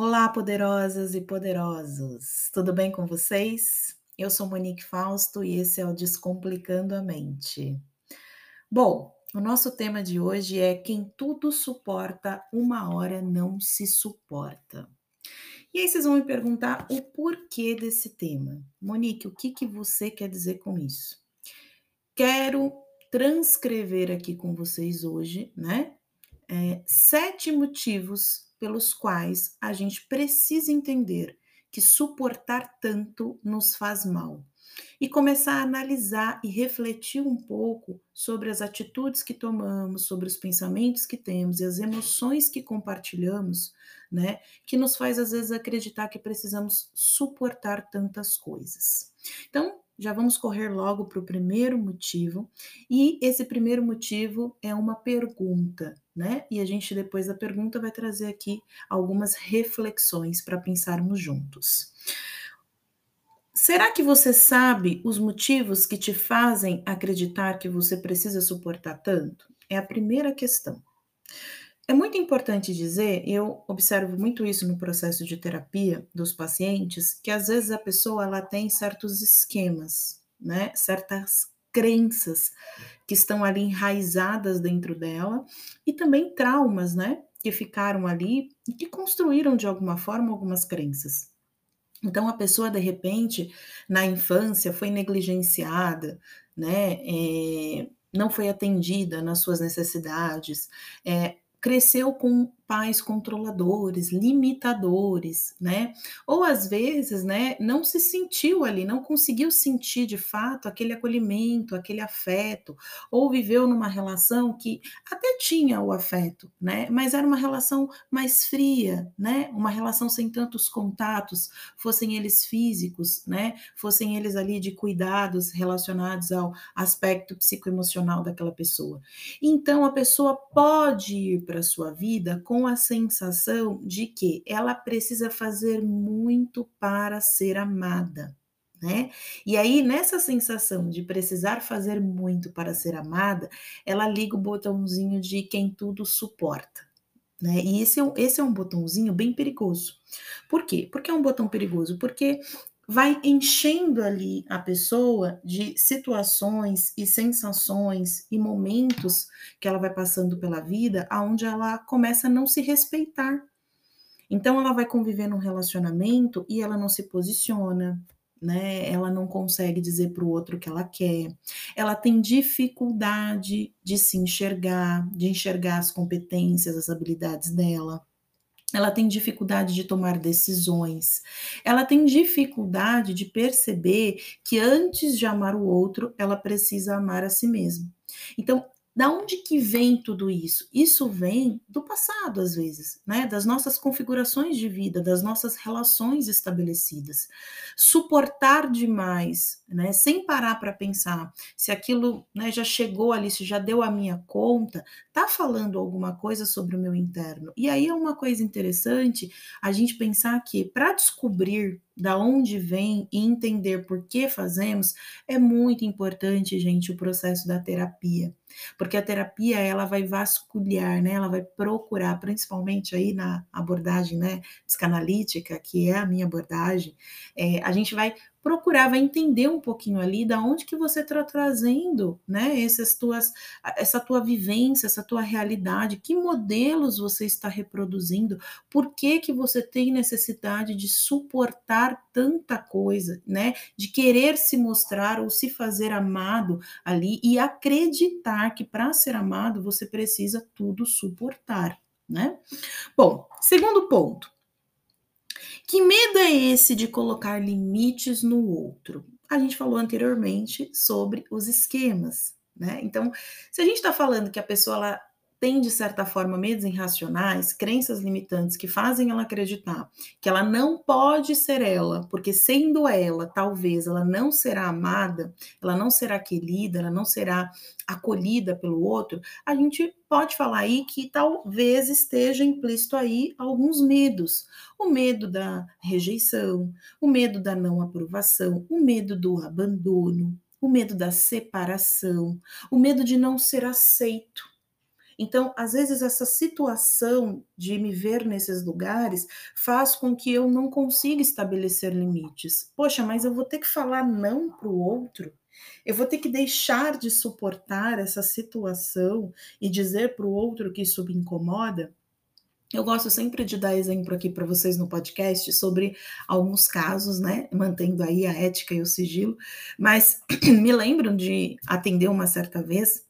Olá, poderosas e poderosos! Tudo bem com vocês? Eu sou Monique Fausto e esse é o Descomplicando a Mente. Bom, o nosso tema de hoje é Quem tudo suporta, uma hora não se suporta. E aí vocês vão me perguntar o porquê desse tema. Monique, o que, que você quer dizer com isso? Quero transcrever aqui com vocês hoje, né? É, sete motivos pelos quais a gente precisa entender que suportar tanto nos faz mal e começar a analisar e refletir um pouco sobre as atitudes que tomamos, sobre os pensamentos que temos e as emoções que compartilhamos, né, que nos faz às vezes acreditar que precisamos suportar tantas coisas. Então, já vamos correr logo para o primeiro motivo, e esse primeiro motivo é uma pergunta, né? E a gente, depois da pergunta, vai trazer aqui algumas reflexões para pensarmos juntos. Será que você sabe os motivos que te fazem acreditar que você precisa suportar tanto? É a primeira questão. É muito importante dizer, eu observo muito isso no processo de terapia dos pacientes, que às vezes a pessoa ela tem certos esquemas, né? Certas crenças que estão ali enraizadas dentro dela e também traumas, né? Que ficaram ali e que construíram de alguma forma algumas crenças. Então a pessoa de repente na infância foi negligenciada, né? É, não foi atendida nas suas necessidades, é, cresceu com pais controladores, limitadores, né? Ou às vezes, né, não se sentiu ali, não conseguiu sentir de fato aquele acolhimento, aquele afeto, ou viveu numa relação que até tinha o afeto, né? Mas era uma relação mais fria, né? Uma relação sem tantos contatos, fossem eles físicos, né? Fossem eles ali de cuidados relacionados ao aspecto psicoemocional daquela pessoa. Então a pessoa pode ir para sua vida com com a sensação de que ela precisa fazer muito para ser amada. Né? E aí, nessa sensação de precisar fazer muito para ser amada, ela liga o botãozinho de quem tudo suporta. Né? E esse é, esse é um botãozinho bem perigoso. Por quê? Porque é um botão perigoso? Porque vai enchendo ali a pessoa de situações e sensações e momentos que ela vai passando pela vida, aonde ela começa a não se respeitar. Então ela vai conviver num relacionamento e ela não se posiciona, né? Ela não consegue dizer para o outro o que ela quer. Ela tem dificuldade de se enxergar, de enxergar as competências, as habilidades dela ela tem dificuldade de tomar decisões, ela tem dificuldade de perceber que antes de amar o outro, ela precisa amar a si mesma. Então, da onde que vem tudo isso? Isso vem do passado, às vezes, né? Das nossas configurações de vida, das nossas relações estabelecidas. Suportar demais, né? Sem parar para pensar se aquilo né, já chegou ali, se já deu a minha conta, tá falando alguma coisa sobre o meu interno. E aí é uma coisa interessante a gente pensar que para descobrir da onde vem e entender por que fazemos, é muito importante, gente, o processo da terapia. Porque a terapia, ela vai vasculhar, né? Ela vai procurar, principalmente aí na abordagem, né, psicanalítica, que é a minha abordagem, é, a gente vai procurava entender um pouquinho ali da onde que você está trazendo, né, essas tuas, essa tua vivência, essa tua realidade, que modelos você está reproduzindo, por que que você tem necessidade de suportar tanta coisa, né, de querer se mostrar ou se fazer amado ali e acreditar que para ser amado você precisa tudo suportar, né? Bom, segundo ponto, que medo é esse de colocar limites no outro? A gente falou anteriormente sobre os esquemas, né? Então, se a gente está falando que a pessoa ela tem, de certa forma, medos irracionais, crenças limitantes que fazem ela acreditar que ela não pode ser ela, porque sendo ela, talvez ela não será amada, ela não será querida, ela não será acolhida pelo outro, a gente pode falar aí que talvez esteja implícito aí alguns medos. O medo da rejeição, o medo da não aprovação, o medo do abandono, o medo da separação, o medo de não ser aceito Então, às vezes, essa situação de me ver nesses lugares faz com que eu não consiga estabelecer limites. Poxa, mas eu vou ter que falar não para o outro? Eu vou ter que deixar de suportar essa situação e dizer para o outro que isso me incomoda? Eu gosto sempre de dar exemplo aqui para vocês no podcast sobre alguns casos, né? Mantendo aí a ética e o sigilo, mas me lembro de atender uma certa vez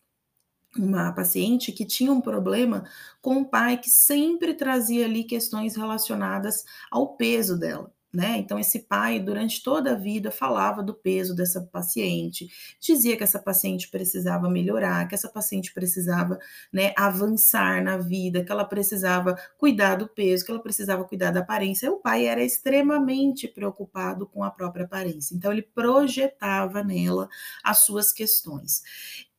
uma paciente que tinha um problema com o pai que sempre trazia ali questões relacionadas ao peso dela. Né? Então, esse pai, durante toda a vida, falava do peso dessa paciente, dizia que essa paciente precisava melhorar, que essa paciente precisava né, avançar na vida, que ela precisava cuidar do peso, que ela precisava cuidar da aparência. O pai era extremamente preocupado com a própria aparência, então, ele projetava nela as suas questões.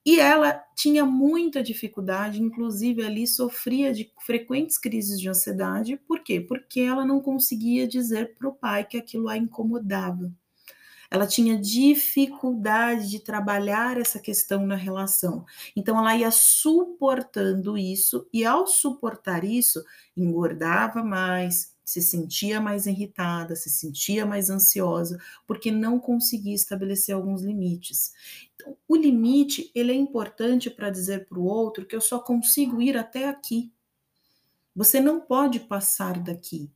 E ela tinha muita dificuldade, inclusive ali sofria de frequentes crises de ansiedade. Por quê? Porque ela não conseguia dizer para o pai que aquilo a incomodava. Ela tinha dificuldade de trabalhar essa questão na relação. Então ela ia suportando isso e ao suportar isso, engordava mais, se sentia mais irritada, se sentia mais ansiosa, porque não conseguia estabelecer alguns limites. Então, o limite, ele é importante para dizer para o outro que eu só consigo ir até aqui. Você não pode passar daqui.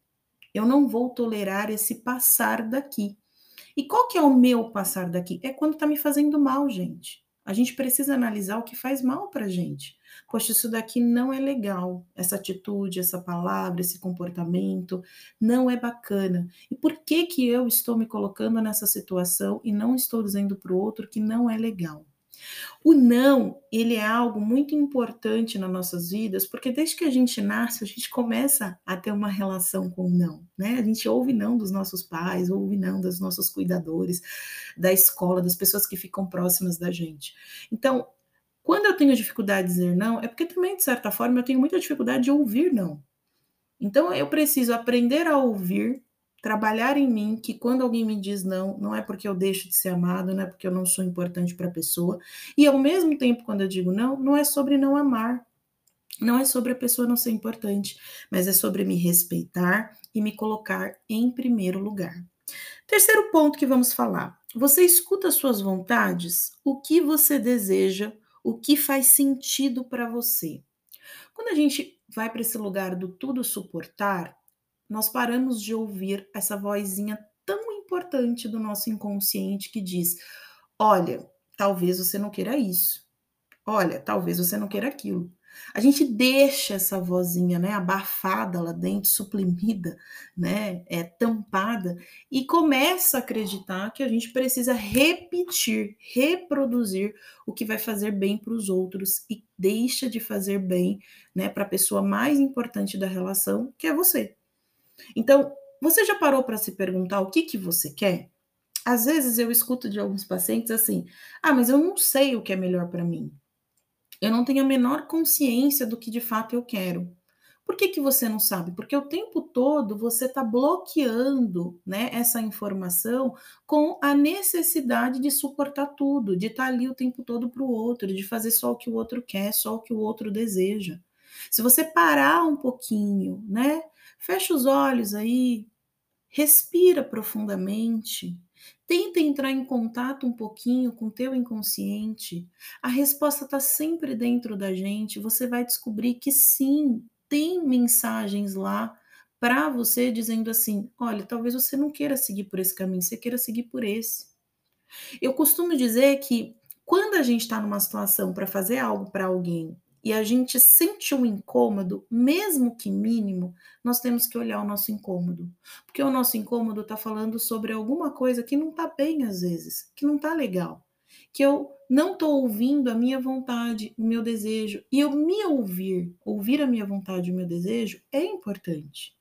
Eu não vou tolerar esse passar daqui. E qual que é o meu passar daqui? É quando está me fazendo mal, gente. A gente precisa analisar o que faz mal para gente. Poxa, isso daqui não é legal. Essa atitude, essa palavra, esse comportamento não é bacana. E por que que eu estou me colocando nessa situação e não estou dizendo para o outro que não é legal? O não, ele é algo muito importante nas nossas vidas, porque desde que a gente nasce, a gente começa a ter uma relação com o não, né? A gente ouve não dos nossos pais, ouve não dos nossos cuidadores, da escola, das pessoas que ficam próximas da gente. Então, quando eu tenho dificuldade de dizer não, é porque também, de certa forma, eu tenho muita dificuldade de ouvir não. Então, eu preciso aprender a ouvir trabalhar em mim que quando alguém me diz não, não é porque eu deixo de ser amado, não é porque eu não sou importante para a pessoa. E ao mesmo tempo, quando eu digo não, não é sobre não amar. Não é sobre a pessoa não ser importante, mas é sobre me respeitar e me colocar em primeiro lugar. Terceiro ponto que vamos falar. Você escuta suas vontades? O que você deseja? O que faz sentido para você? Quando a gente vai para esse lugar do tudo suportar, nós paramos de ouvir essa vozinha tão importante do nosso inconsciente que diz: olha, talvez você não queira isso. Olha, talvez você não queira aquilo. A gente deixa essa vozinha, né, abafada lá dentro, suprimida, né, é tampada e começa a acreditar que a gente precisa repetir, reproduzir o que vai fazer bem para os outros e deixa de fazer bem, né, para a pessoa mais importante da relação, que é você. Então, você já parou para se perguntar o que, que você quer? Às vezes eu escuto de alguns pacientes assim: ah, mas eu não sei o que é melhor para mim. Eu não tenho a menor consciência do que de fato eu quero. Por que, que você não sabe? Porque o tempo todo você está bloqueando né, essa informação com a necessidade de suportar tudo, de estar tá ali o tempo todo para o outro, de fazer só o que o outro quer, só o que o outro deseja. Se você parar um pouquinho, né? Fecha os olhos aí, respira profundamente, tenta entrar em contato um pouquinho com o teu inconsciente. A resposta está sempre dentro da gente. Você vai descobrir que sim, tem mensagens lá para você dizendo assim: olha, talvez você não queira seguir por esse caminho, você queira seguir por esse. Eu costumo dizer que quando a gente está numa situação para fazer algo para alguém e a gente sente um incômodo, mesmo que mínimo, nós temos que olhar o nosso incômodo. Porque o nosso incômodo está falando sobre alguma coisa que não está bem às vezes, que não está legal. Que eu não estou ouvindo a minha vontade, o meu desejo. E eu me ouvir, ouvir a minha vontade e o meu desejo é importante.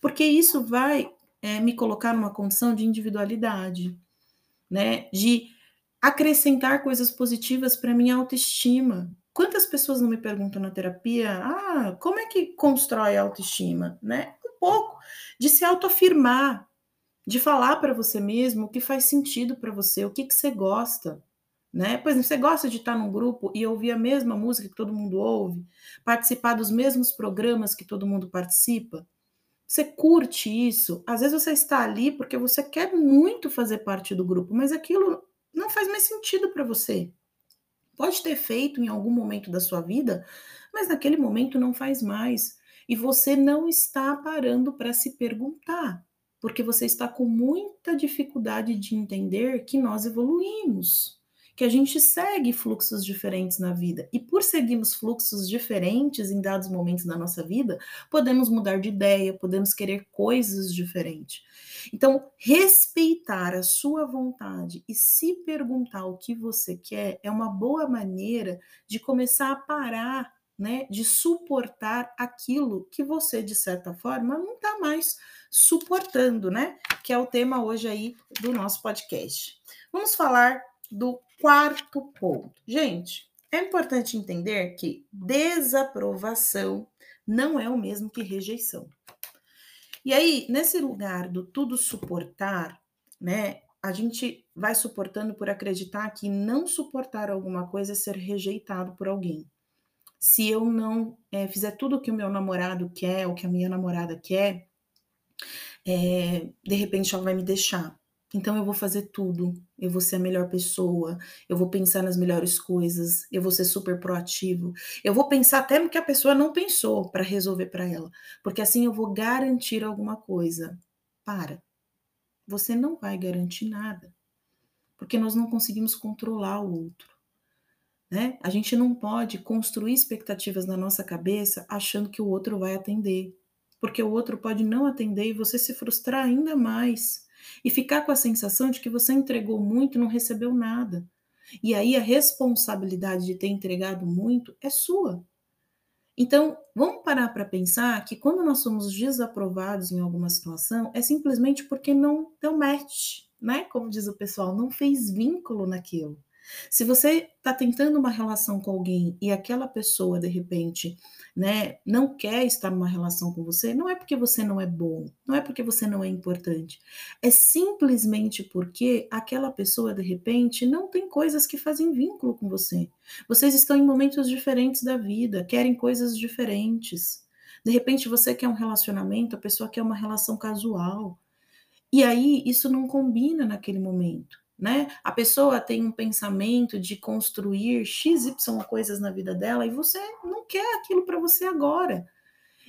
Porque isso vai é, me colocar numa condição de individualidade, né? De acrescentar coisas positivas para minha autoestima, Quantas pessoas não me perguntam na terapia, ah, como é que constrói a autoestima, né? Um pouco de se autoafirmar, de falar para você mesmo o que faz sentido para você, o que, que você gosta, né? Por exemplo, você gosta de estar num grupo e ouvir a mesma música que todo mundo ouve, participar dos mesmos programas que todo mundo participa? Você curte isso? Às vezes você está ali porque você quer muito fazer parte do grupo, mas aquilo não faz mais sentido para você. Pode ter feito em algum momento da sua vida, mas naquele momento não faz mais. E você não está parando para se perguntar, porque você está com muita dificuldade de entender que nós evoluímos que a gente segue fluxos diferentes na vida. E por seguirmos fluxos diferentes em dados momentos da nossa vida, podemos mudar de ideia, podemos querer coisas diferentes. Então, respeitar a sua vontade e se perguntar o que você quer é uma boa maneira de começar a parar, né, de suportar aquilo que você, de certa forma, não está mais suportando, né? Que é o tema hoje aí do nosso podcast. Vamos falar do quarto ponto. Gente, é importante entender que desaprovação não é o mesmo que rejeição. E aí, nesse lugar do tudo suportar, né, a gente vai suportando por acreditar que não suportar alguma coisa é ser rejeitado por alguém. Se eu não é, fizer tudo o que o meu namorado quer, ou que a minha namorada quer, é, de repente ela vai me deixar. Então eu vou fazer tudo, eu vou ser a melhor pessoa, eu vou pensar nas melhores coisas, eu vou ser super proativo. Eu vou pensar até no que a pessoa não pensou para resolver para ela, porque assim eu vou garantir alguma coisa. Para. Você não vai garantir nada, porque nós não conseguimos controlar o outro. Né? A gente não pode construir expectativas na nossa cabeça achando que o outro vai atender, porque o outro pode não atender e você se frustrar ainda mais e ficar com a sensação de que você entregou muito e não recebeu nada. E aí a responsabilidade de ter entregado muito é sua. Então, vamos parar para pensar que quando nós somos desaprovados em alguma situação, é simplesmente porque não deu match, né? Como diz o pessoal, não fez vínculo naquilo. Se você está tentando uma relação com alguém e aquela pessoa, de repente, né, não quer estar numa relação com você, não é porque você não é bom, não é porque você não é importante, é simplesmente porque aquela pessoa, de repente, não tem coisas que fazem vínculo com você. Vocês estão em momentos diferentes da vida, querem coisas diferentes. De repente, você quer um relacionamento, a pessoa quer uma relação casual. E aí, isso não combina naquele momento né? A pessoa tem um pensamento de construir XY coisas na vida dela e você não quer aquilo para você agora.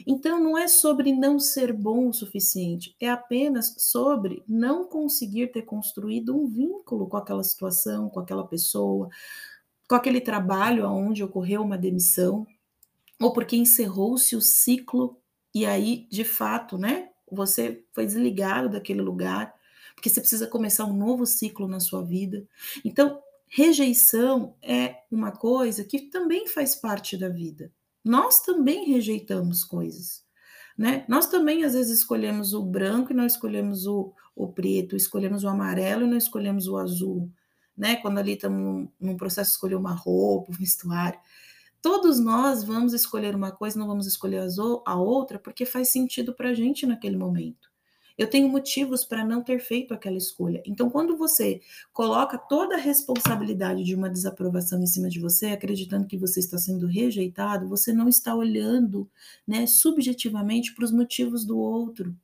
Então não é sobre não ser bom o suficiente, é apenas sobre não conseguir ter construído um vínculo com aquela situação, com aquela pessoa, com aquele trabalho onde ocorreu uma demissão, ou porque encerrou-se o ciclo e aí, de fato, né, você foi desligado daquele lugar porque você precisa começar um novo ciclo na sua vida. Então, rejeição é uma coisa que também faz parte da vida. Nós também rejeitamos coisas. Né? Nós também, às vezes, escolhemos o branco e não escolhemos o, o preto, escolhemos o amarelo e não escolhemos o azul. Né? Quando ali estamos num processo de escolher uma roupa, um vestuário. Todos nós vamos escolher uma coisa, não vamos escolher a outra, porque faz sentido para a gente naquele momento. Eu tenho motivos para não ter feito aquela escolha. Então, quando você coloca toda a responsabilidade de uma desaprovação em cima de você, acreditando que você está sendo rejeitado, você não está olhando, né, subjetivamente para os motivos do outro.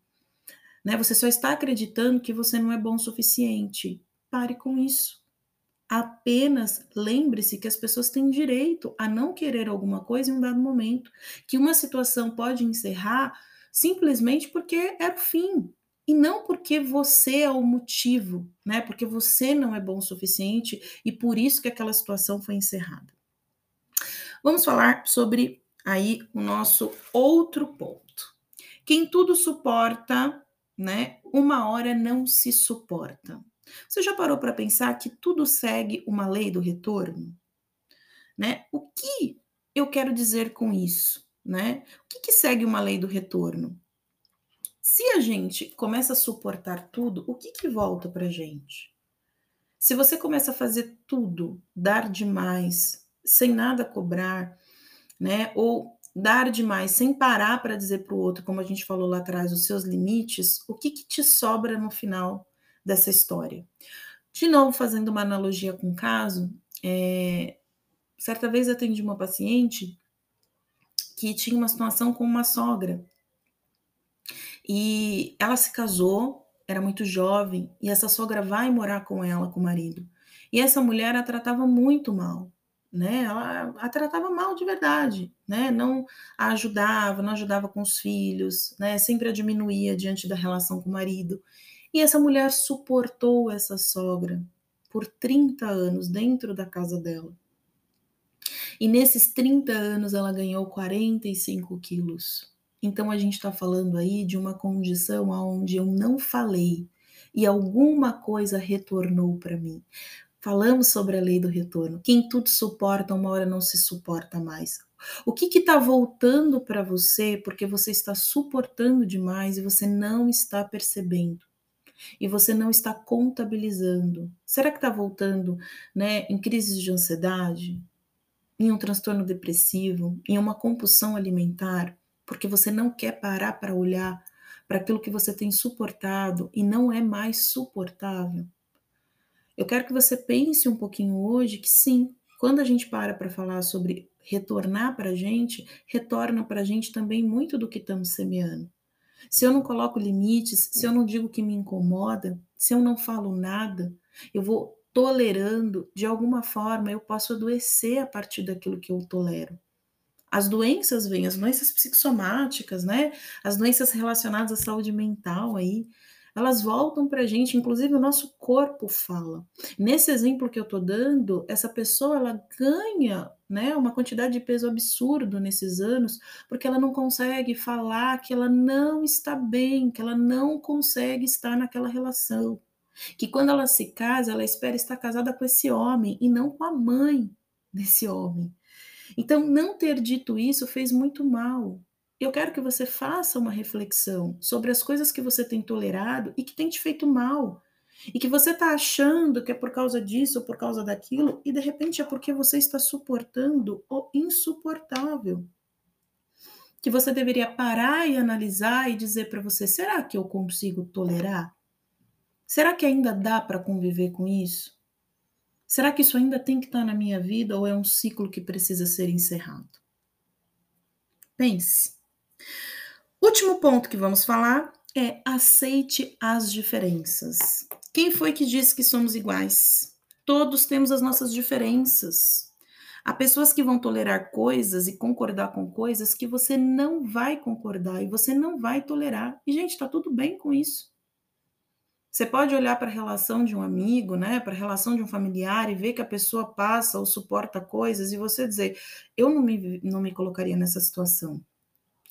Né? Você só está acreditando que você não é bom o suficiente. Pare com isso. Apenas lembre-se que as pessoas têm direito a não querer alguma coisa em um dado momento, que uma situação pode encerrar simplesmente porque era o fim, e não porque você é o motivo, né? Porque você não é bom o suficiente e por isso que aquela situação foi encerrada. Vamos falar sobre aí o nosso outro ponto. Quem tudo suporta, né? Uma hora não se suporta. Você já parou para pensar que tudo segue uma lei do retorno? Né? O que eu quero dizer com isso? Né? O que, que segue uma lei do retorno? Se a gente começa a suportar tudo, o que, que volta para gente? Se você começa a fazer tudo, dar demais, sem nada cobrar, né? Ou dar demais sem parar para dizer para o outro, como a gente falou lá atrás, os seus limites, o que, que te sobra no final dessa história? De novo, fazendo uma analogia com o caso, É, certa vez atendi uma paciente que tinha uma situação com uma sogra. E ela se casou, era muito jovem, e essa sogra vai morar com ela, com o marido. E essa mulher a tratava muito mal, né? Ela a tratava mal de verdade, né? Não a ajudava, não ajudava com os filhos, né? Sempre a diminuía diante da relação com o marido. E essa mulher suportou essa sogra por 30 anos dentro da casa dela. E nesses 30 anos ela ganhou 45 quilos. Então a gente está falando aí de uma condição onde eu não falei e alguma coisa retornou para mim. Falamos sobre a lei do retorno. Quem tudo suporta, uma hora não se suporta mais. O que está voltando para você porque você está suportando demais e você não está percebendo? E você não está contabilizando? Será que está voltando né, em crises de ansiedade, em um transtorno depressivo, em uma compulsão alimentar, porque você não quer parar para olhar para aquilo que você tem suportado e não é mais suportável? Eu quero que você pense um pouquinho hoje que sim, quando a gente para para falar sobre retornar para a gente, retorna para a gente também muito do que estamos semeando. Se eu não coloco limites, se eu não digo que me incomoda, se eu não falo nada, eu vou tolerando, de alguma forma eu posso adoecer a partir daquilo que eu tolero. As doenças vêm, as doenças psicossomáticas, né? As doenças relacionadas à saúde mental aí, elas voltam para a gente, inclusive o nosso corpo fala. Nesse exemplo que eu estou dando, essa pessoa ela ganha né, uma quantidade de peso absurdo nesses anos, porque ela não consegue falar que ela não está bem, que ela não consegue estar naquela relação. Que quando ela se casa, ela espera estar casada com esse homem e não com a mãe desse homem. Então, não ter dito isso fez muito mal, eu quero que você faça uma reflexão sobre as coisas que você tem tolerado e que tem te feito mal. E que você está achando que é por causa disso ou por causa daquilo, e de repente é porque você está suportando o insuportável. Que você deveria parar e analisar e dizer para você: será que eu consigo tolerar? Será que ainda dá para conviver com isso? Será que isso ainda tem que estar tá na minha vida ou é um ciclo que precisa ser encerrado? Pense. Último ponto que vamos falar é aceite as diferenças. Quem foi que disse que somos iguais? Todos temos as nossas diferenças. Há pessoas que vão tolerar coisas e concordar com coisas que você não vai concordar e você não vai tolerar. E, gente, tá tudo bem com isso. Você pode olhar para a relação de um amigo, né, para a relação de um familiar e ver que a pessoa passa ou suporta coisas e você dizer: eu não me, não me colocaria nessa situação.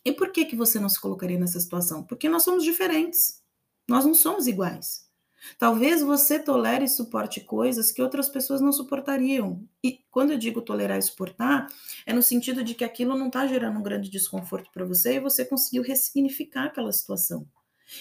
E por que, que você não se colocaria nessa situação? Porque nós somos diferentes. Nós não somos iguais. Talvez você tolere e suporte coisas que outras pessoas não suportariam. E quando eu digo tolerar e suportar, é no sentido de que aquilo não está gerando um grande desconforto para você e você conseguiu ressignificar aquela situação.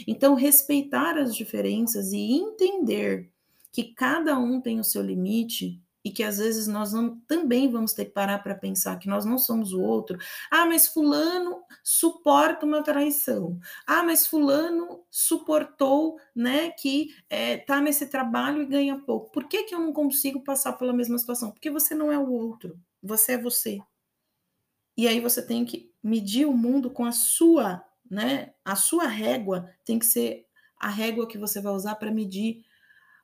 Então, respeitar as diferenças e entender que cada um tem o seu limite e que às vezes nós não, também vamos ter que parar para pensar que nós não somos o outro. Ah, mas fulano suporta uma traição. Ah, mas fulano suportou, né, que é, tá nesse trabalho e ganha pouco. Por que que eu não consigo passar pela mesma situação? Porque você não é o outro. Você é você. E aí você tem que medir o mundo com a sua, né? A sua régua tem que ser a régua que você vai usar para medir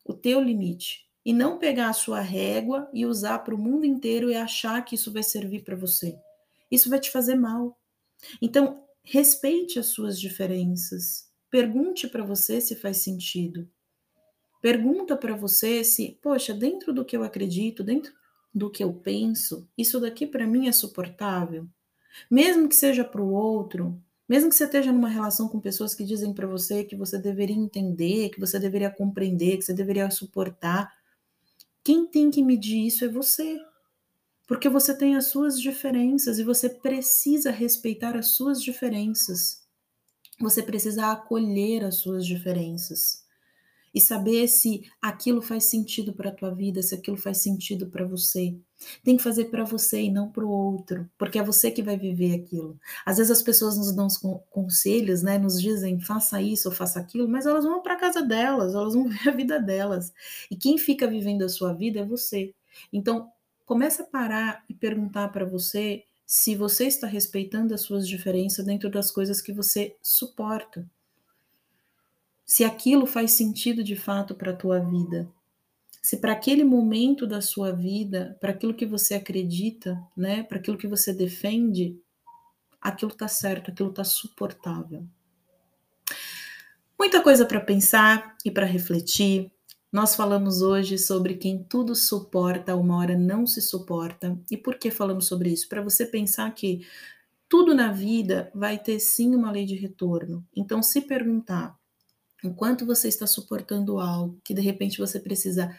o teu limite e não pegar a sua régua e usar para o mundo inteiro e achar que isso vai servir para você. Isso vai te fazer mal. Então, respeite as suas diferenças. Pergunte para você se faz sentido. Pergunta para você se, poxa, dentro do que eu acredito, dentro do que eu penso, isso daqui para mim é suportável? Mesmo que seja para o outro, mesmo que você esteja numa relação com pessoas que dizem para você que você deveria entender, que você deveria compreender, que você deveria suportar, quem tem que medir isso é você. Porque você tem as suas diferenças e você precisa respeitar as suas diferenças. Você precisa acolher as suas diferenças e saber se aquilo faz sentido para a tua vida, se aquilo faz sentido para você. Tem que fazer para você e não para o outro, porque é você que vai viver aquilo. Às vezes as pessoas nos dão conselhos, né, nos dizem faça isso ou faça aquilo, mas elas vão para casa delas, elas vão ver a vida delas. E quem fica vivendo a sua vida é você. Então, começa a parar e perguntar para você se você está respeitando as suas diferenças dentro das coisas que você suporta. Se aquilo faz sentido de fato para a tua vida. Se para aquele momento da sua vida, para aquilo que você acredita, né, para aquilo que você defende, aquilo está certo, aquilo está suportável. Muita coisa para pensar e para refletir. Nós falamos hoje sobre quem tudo suporta, uma hora não se suporta. E por que falamos sobre isso? Para você pensar que tudo na vida vai ter sim uma lei de retorno. Então, se perguntar enquanto você está suportando algo que de repente você precisa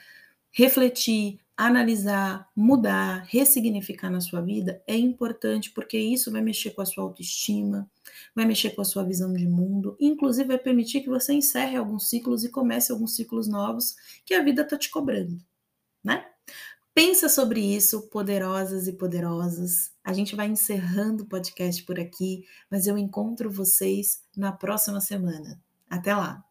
refletir, analisar, mudar, ressignificar na sua vida é importante porque isso vai mexer com a sua autoestima, vai mexer com a sua visão de mundo, inclusive vai permitir que você encerre alguns ciclos e comece alguns ciclos novos que a vida está te cobrando, né? Pensa sobre isso, poderosas e poderosos. A gente vai encerrando o podcast por aqui, mas eu encontro vocês na próxima semana. Até lá!